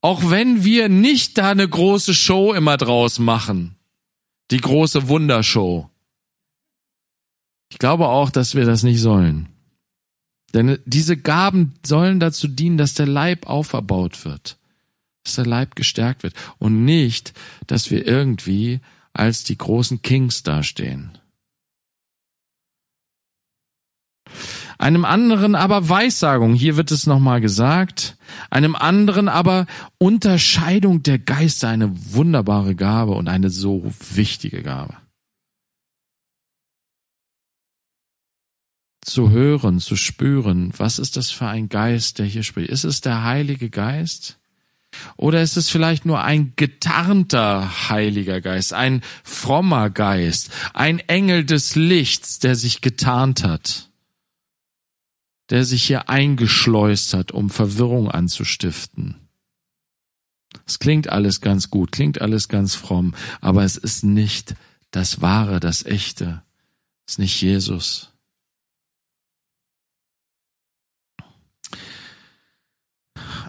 auch wenn wir nicht da eine große Show immer draus machen. Die große Wundershow. Ich glaube auch, dass wir das nicht sollen. Denn diese Gaben sollen dazu dienen, dass der Leib auferbaut wird, dass der Leib gestärkt wird und nicht, dass wir irgendwie als die großen Kings dastehen. Einem anderen aber Weissagung, hier wird es nochmal gesagt, einem anderen aber Unterscheidung der Geister, eine wunderbare Gabe und eine so wichtige Gabe. Zu hören, zu spüren, was ist das für ein Geist, der hier spricht? Ist es der Heilige Geist? Oder ist es vielleicht nur ein getarnter Heiliger Geist, ein frommer Geist, ein Engel des Lichts, der sich getarnt hat, der sich hier eingeschleust hat, um Verwirrung anzustiften? Es klingt alles ganz gut, klingt alles ganz fromm, aber es ist nicht das Wahre, das Echte. Es ist nicht Jesus.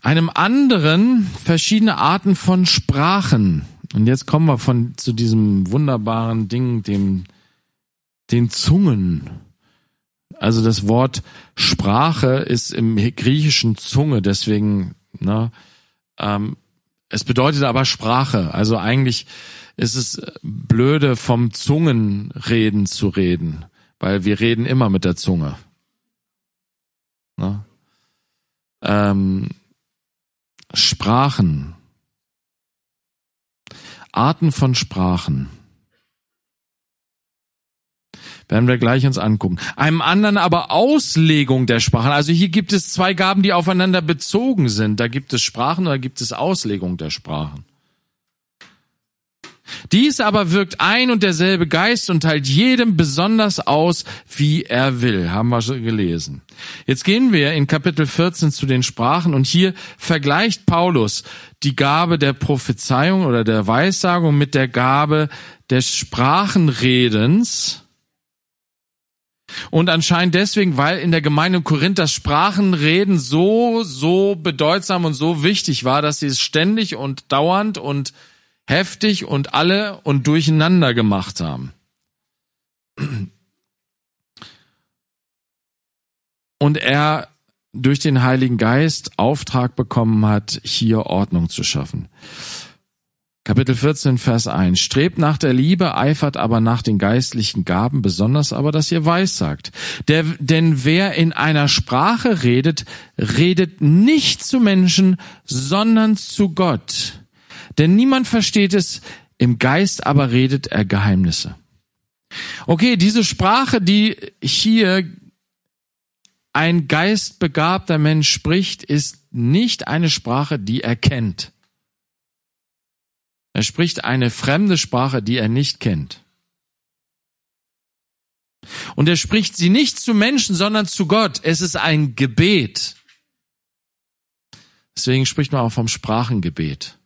Einem anderen verschiedene Arten von Sprachen. Und jetzt kommen wir von zu diesem wunderbaren Ding, dem den Zungen. Also das Wort Sprache ist im Griechischen Zunge, deswegen, ne, ähm, es bedeutet aber Sprache. Also eigentlich ist es blöde, vom Zungenreden zu reden, weil wir reden immer mit der Zunge. Ne? Ähm, Sprachen. Arten von Sprachen. Werden wir gleich uns angucken. Einem anderen aber Auslegung der Sprachen. Also hier gibt es zwei Gaben, die aufeinander bezogen sind. Da gibt es Sprachen oder gibt es Auslegung der Sprachen. Dies aber wirkt ein und derselbe Geist und teilt jedem besonders aus, wie er will. Haben wir schon gelesen. Jetzt gehen wir in Kapitel 14 zu den Sprachen und hier vergleicht Paulus die Gabe der Prophezeiung oder der Weissagung mit der Gabe des Sprachenredens. Und anscheinend deswegen, weil in der Gemeinde Korinth das Sprachenreden so, so bedeutsam und so wichtig war, dass sie es ständig und dauernd und heftig und alle und durcheinander gemacht haben. Und er durch den Heiligen Geist Auftrag bekommen hat, hier Ordnung zu schaffen. Kapitel 14, Vers 1. Strebt nach der Liebe, eifert aber nach den geistlichen Gaben, besonders aber, dass ihr weissagt. Der, denn wer in einer Sprache redet, redet nicht zu Menschen, sondern zu Gott. Denn niemand versteht es, im Geist aber redet er Geheimnisse. Okay, diese Sprache, die hier ein geistbegabter Mensch spricht, ist nicht eine Sprache, die er kennt. Er spricht eine fremde Sprache, die er nicht kennt. Und er spricht sie nicht zu Menschen, sondern zu Gott. Es ist ein Gebet. Deswegen spricht man auch vom Sprachengebet.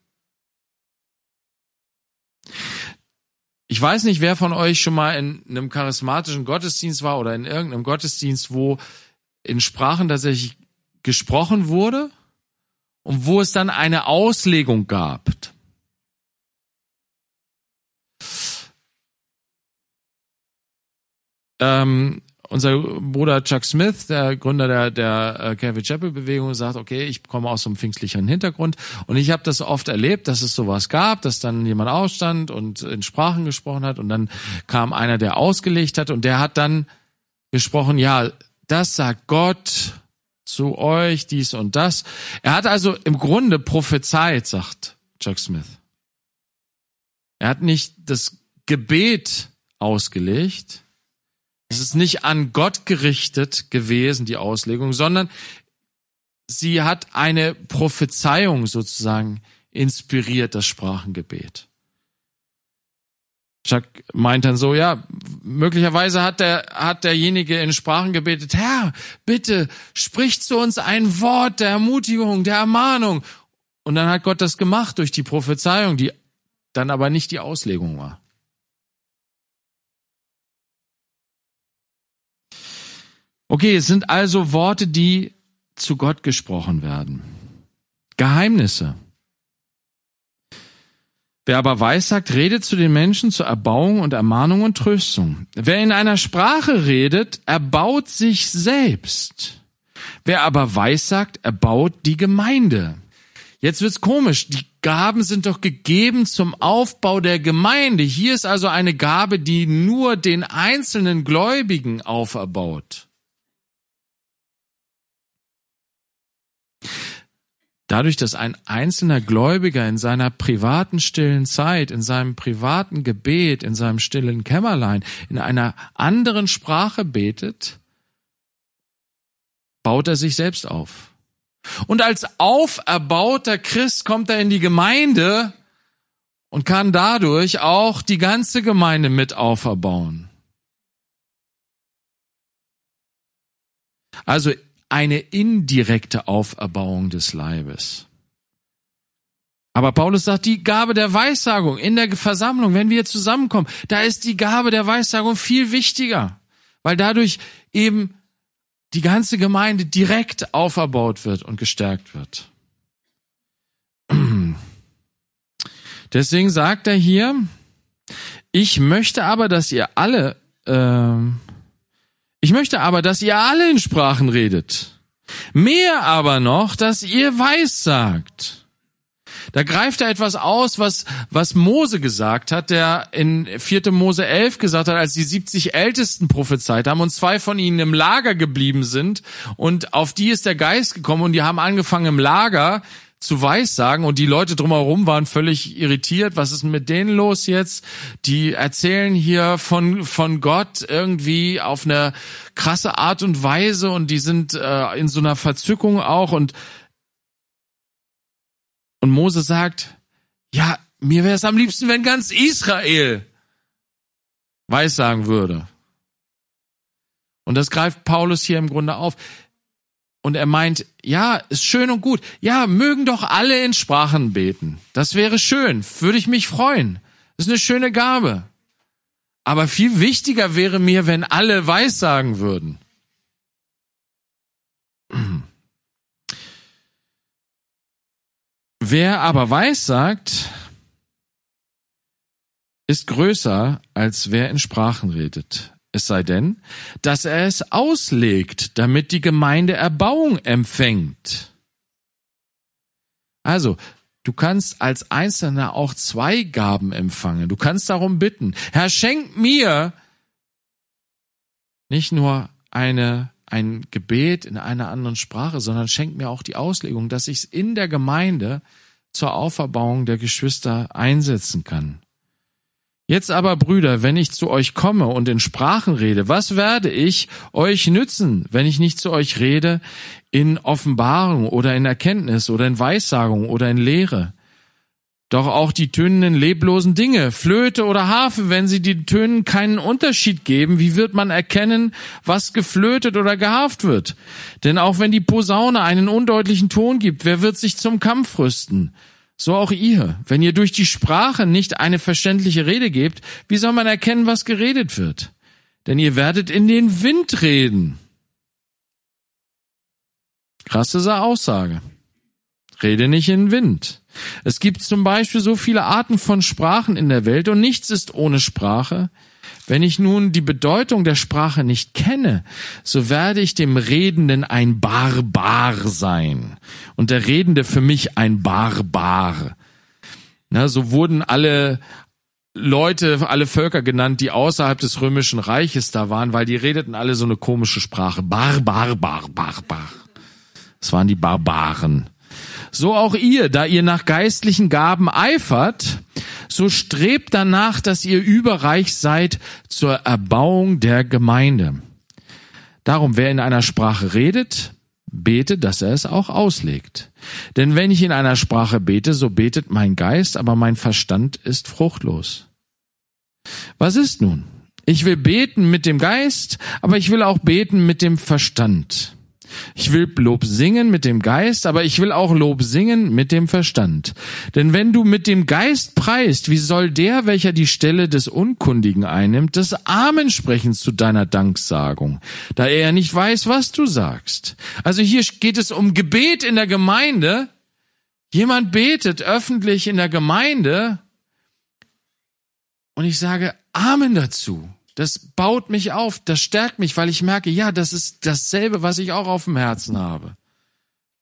Ich weiß nicht, wer von euch schon mal in einem charismatischen Gottesdienst war oder in irgendeinem Gottesdienst, wo in Sprachen tatsächlich gesprochen wurde und wo es dann eine Auslegung gab. Ähm, unser Bruder Chuck Smith, der Gründer der, der äh, Calvary Chapel Bewegung, sagt, okay, ich komme aus so einem pfingstlichen Hintergrund und ich habe das oft erlebt, dass es sowas gab, dass dann jemand ausstand und in Sprachen gesprochen hat und dann kam einer, der ausgelegt hat und der hat dann gesprochen, ja, das sagt Gott zu euch, dies und das. Er hat also im Grunde prophezeit, sagt Chuck Smith. Er hat nicht das Gebet ausgelegt, es ist nicht an Gott gerichtet gewesen, die Auslegung, sondern sie hat eine Prophezeiung sozusagen inspiriert, das Sprachengebet. Chuck meint dann so, ja, möglicherweise hat der, hat derjenige in Sprachen gebetet, Herr, bitte, sprich zu uns ein Wort der Ermutigung, der Ermahnung. Und dann hat Gott das gemacht durch die Prophezeiung, die dann aber nicht die Auslegung war. Okay, es sind also Worte, die zu Gott gesprochen werden. Geheimnisse. Wer aber weissagt, redet zu den Menschen zur Erbauung und Ermahnung und Tröstung. Wer in einer Sprache redet, erbaut sich selbst. Wer aber weissagt, erbaut die Gemeinde. Jetzt wird's komisch. Die Gaben sind doch gegeben zum Aufbau der Gemeinde. Hier ist also eine Gabe, die nur den einzelnen Gläubigen auferbaut. Dadurch, dass ein einzelner Gläubiger in seiner privaten stillen Zeit, in seinem privaten Gebet, in seinem stillen Kämmerlein, in einer anderen Sprache betet, baut er sich selbst auf. Und als auferbauter Christ kommt er in die Gemeinde und kann dadurch auch die ganze Gemeinde mit auferbauen. Also eine indirekte Auferbauung des Leibes. Aber Paulus sagt, die Gabe der Weissagung in der Versammlung, wenn wir zusammenkommen, da ist die Gabe der Weissagung viel wichtiger, weil dadurch eben die ganze Gemeinde direkt auferbaut wird und gestärkt wird. Deswegen sagt er hier, ich möchte aber, dass ihr alle äh, ich möchte aber, dass ihr alle in Sprachen redet. Mehr aber noch, dass ihr weiß sagt. Da greift er etwas aus, was, was Mose gesagt hat, der in 4. Mose 11 gesagt hat, als die 70 Ältesten prophezeit haben und zwei von ihnen im Lager geblieben sind und auf die ist der Geist gekommen und die haben angefangen im Lager zu Weissagen und die Leute drumherum waren völlig irritiert. Was ist mit denen los jetzt? Die erzählen hier von, von Gott irgendwie auf eine krasse Art und Weise und die sind äh, in so einer Verzückung auch und, und Mose sagt, ja, mir wäre es am liebsten, wenn ganz Israel Weissagen würde. Und das greift Paulus hier im Grunde auf. Und er meint, ja, ist schön und gut. Ja, mögen doch alle in Sprachen beten. Das wäre schön. Würde ich mich freuen. Ist eine schöne Gabe. Aber viel wichtiger wäre mir, wenn alle Weissagen würden. Wer aber Weissagt, ist größer, als wer in Sprachen redet. Es sei denn, dass er es auslegt, damit die Gemeinde Erbauung empfängt. Also, du kannst als Einzelner auch zwei Gaben empfangen. Du kannst darum bitten, Herr, schenk mir nicht nur eine, ein Gebet in einer anderen Sprache, sondern schenk mir auch die Auslegung, dass ich es in der Gemeinde zur Auferbauung der Geschwister einsetzen kann. Jetzt aber, Brüder, wenn ich zu euch komme und in Sprachen rede, was werde ich euch nützen, wenn ich nicht zu euch rede in Offenbarung oder in Erkenntnis oder in Weissagung oder in Lehre? Doch auch die tönenden leblosen Dinge, Flöte oder Harfe, wenn sie den Tönen keinen Unterschied geben, wie wird man erkennen, was geflötet oder geharft wird? Denn auch wenn die Posaune einen undeutlichen Ton gibt, wer wird sich zum Kampf rüsten? So auch ihr. Wenn ihr durch die Sprache nicht eine verständliche Rede gebt, wie soll man erkennen, was geredet wird? Denn ihr werdet in den Wind reden. Krasse Aussage. Rede nicht in Wind. Es gibt zum Beispiel so viele Arten von Sprachen in der Welt und nichts ist ohne Sprache. Wenn ich nun die Bedeutung der Sprache nicht kenne, so werde ich dem Redenden ein Barbar sein und der Redende für mich ein Barbar. Na, so wurden alle Leute, alle Völker genannt, die außerhalb des römischen Reiches da waren, weil die redeten alle so eine komische Sprache. Barbar, Barbar, Barbar. Das waren die Barbaren. So auch ihr, da ihr nach geistlichen Gaben eifert, so strebt danach, dass ihr überreich seid zur Erbauung der Gemeinde. Darum, wer in einer Sprache redet, bete, dass er es auch auslegt. Denn wenn ich in einer Sprache bete, so betet mein Geist, aber mein Verstand ist fruchtlos. Was ist nun? Ich will beten mit dem Geist, aber ich will auch beten mit dem Verstand. Ich will Lob singen mit dem Geist, aber ich will auch Lob singen mit dem Verstand. Denn wenn du mit dem Geist preist, wie soll der, welcher die Stelle des Unkundigen einnimmt, das Amen sprechen zu deiner Danksagung, da er nicht weiß, was du sagst? Also hier geht es um Gebet in der Gemeinde. Jemand betet öffentlich in der Gemeinde und ich sage Amen dazu. Das baut mich auf, das stärkt mich, weil ich merke, ja, das ist dasselbe, was ich auch auf dem Herzen habe.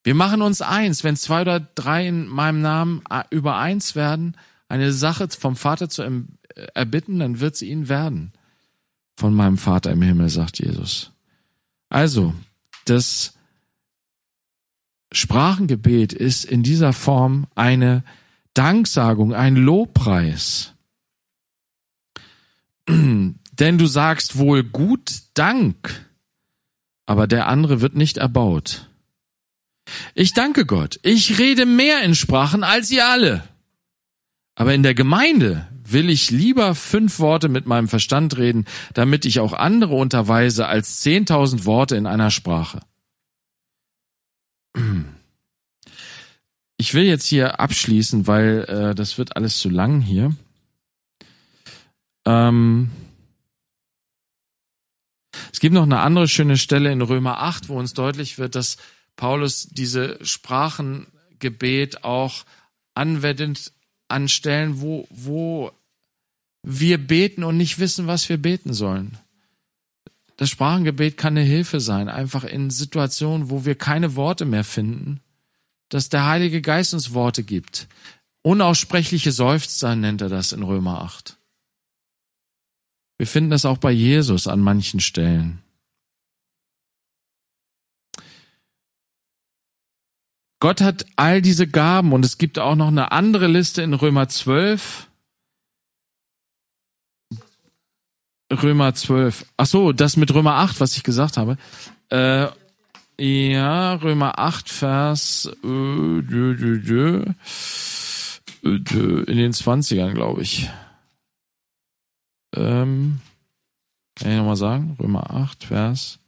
Wir machen uns eins, wenn zwei oder drei in meinem Namen äh, übereins werden, eine Sache vom Vater zu äh, erbitten, dann wird sie ihnen werden. Von meinem Vater im Himmel, sagt Jesus. Also, das Sprachengebet ist in dieser Form eine Danksagung, ein Lobpreis. Denn du sagst wohl gut Dank, aber der andere wird nicht erbaut. Ich danke Gott. Ich rede mehr in Sprachen als ihr alle. Aber in der Gemeinde will ich lieber fünf Worte mit meinem Verstand reden, damit ich auch andere unterweise als zehntausend Worte in einer Sprache. Ich will jetzt hier abschließen, weil äh, das wird alles zu lang hier. Ähm es gibt noch eine andere schöne Stelle in Römer 8, wo uns deutlich wird, dass Paulus diese Sprachengebet auch anwendet an Stellen, wo, wo wir beten und nicht wissen, was wir beten sollen. Das Sprachengebet kann eine Hilfe sein, einfach in Situationen, wo wir keine Worte mehr finden, dass der Heilige Geist uns Worte gibt. Unaussprechliche Seufzer nennt er das in Römer 8. Wir finden das auch bei Jesus an manchen Stellen. Gott hat all diese Gaben und es gibt auch noch eine andere Liste in Römer 12. Römer 12. Ach so, das mit Römer 8, was ich gesagt habe. Äh, ja, Römer 8, Vers äh, in den 20ern, glaube ich. Ähm, kann ich nochmal sagen? Römer 8, Vers.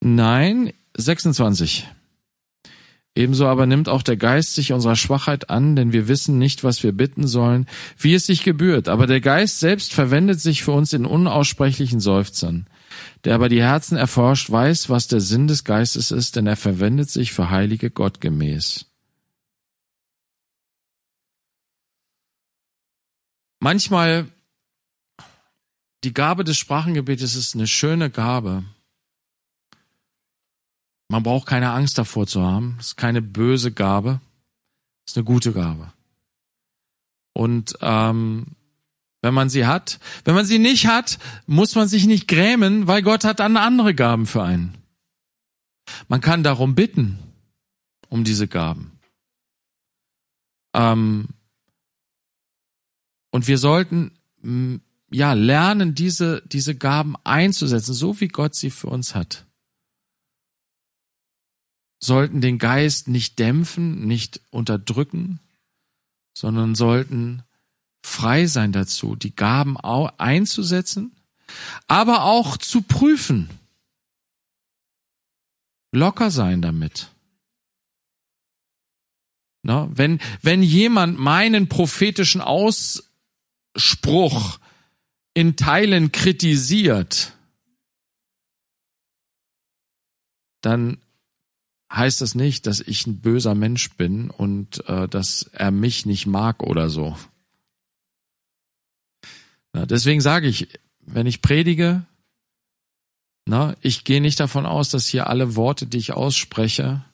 Nein, 26. Ebenso aber nimmt auch der Geist sich unserer Schwachheit an, denn wir wissen nicht, was wir bitten sollen, wie es sich gebührt. Aber der Geist selbst verwendet sich für uns in unaussprechlichen Seufzern. Der aber die Herzen erforscht, weiß, was der Sinn des Geistes ist, denn er verwendet sich für Heilige Gott gemäß. Manchmal die Gabe des Sprachengebetes ist eine schöne Gabe. Man braucht keine Angst davor zu haben. Es ist keine böse Gabe. Es ist eine gute Gabe. Und ähm, wenn man sie hat, wenn man sie nicht hat, muss man sich nicht grämen, weil Gott hat dann andere Gaben für einen. Man kann darum bitten, um diese Gaben. Ähm, und wir sollten ja lernen, diese, diese Gaben einzusetzen, so wie Gott sie für uns hat. Sollten den Geist nicht dämpfen, nicht unterdrücken, sondern sollten frei sein dazu, die Gaben einzusetzen, aber auch zu prüfen. Locker sein damit. Na, wenn, wenn jemand meinen prophetischen Aus, Spruch in Teilen kritisiert, dann heißt das nicht, dass ich ein böser Mensch bin und äh, dass er mich nicht mag oder so. Na, deswegen sage ich, wenn ich predige, na, ich gehe nicht davon aus, dass hier alle Worte, die ich ausspreche,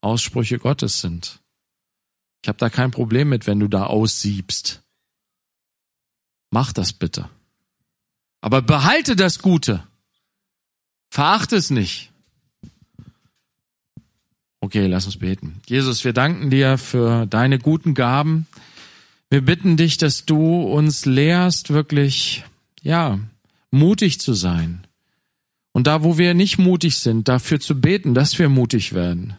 Aussprüche Gottes sind. Ich habe da kein Problem mit, wenn du da aussiebst. Mach das bitte. Aber behalte das Gute. Verachte es nicht. Okay, lass uns beten. Jesus, wir danken dir für deine guten Gaben. Wir bitten dich, dass du uns lehrst, wirklich, ja, mutig zu sein. Und da, wo wir nicht mutig sind, dafür zu beten, dass wir mutig werden.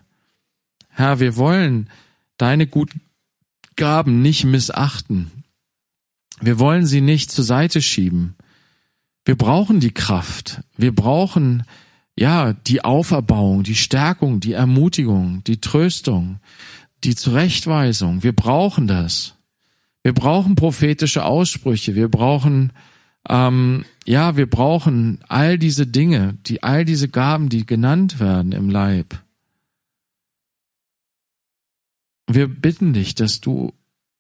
Herr, wir wollen deine guten Gaben nicht missachten. Wir wollen sie nicht zur Seite schieben. Wir brauchen die Kraft. Wir brauchen ja, die Auferbauung, die Stärkung, die Ermutigung, die Tröstung, die Zurechtweisung. Wir brauchen das. Wir brauchen prophetische Aussprüche. Wir brauchen, ähm, ja, wir brauchen all diese Dinge, die all diese Gaben, die genannt werden im Leib. Wir bitten dich, dass du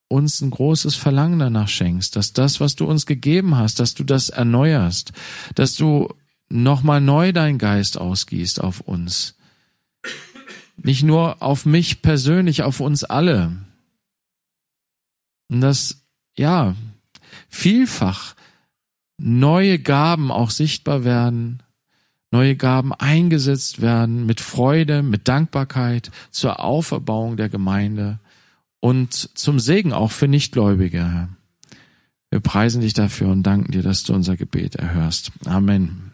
uns ein großes Verlangen danach schenkst, dass das, was du uns gegeben hast, dass du das erneuerst, dass du nochmal neu dein Geist ausgießt auf uns. Nicht nur auf mich persönlich, auf uns alle. Und dass, ja, vielfach neue Gaben auch sichtbar werden, neue Gaben eingesetzt werden mit Freude, mit Dankbarkeit zur Auferbauung der Gemeinde und zum Segen auch für Nichtgläubige. Wir preisen dich dafür und danken dir, dass du unser Gebet erhörst. Amen.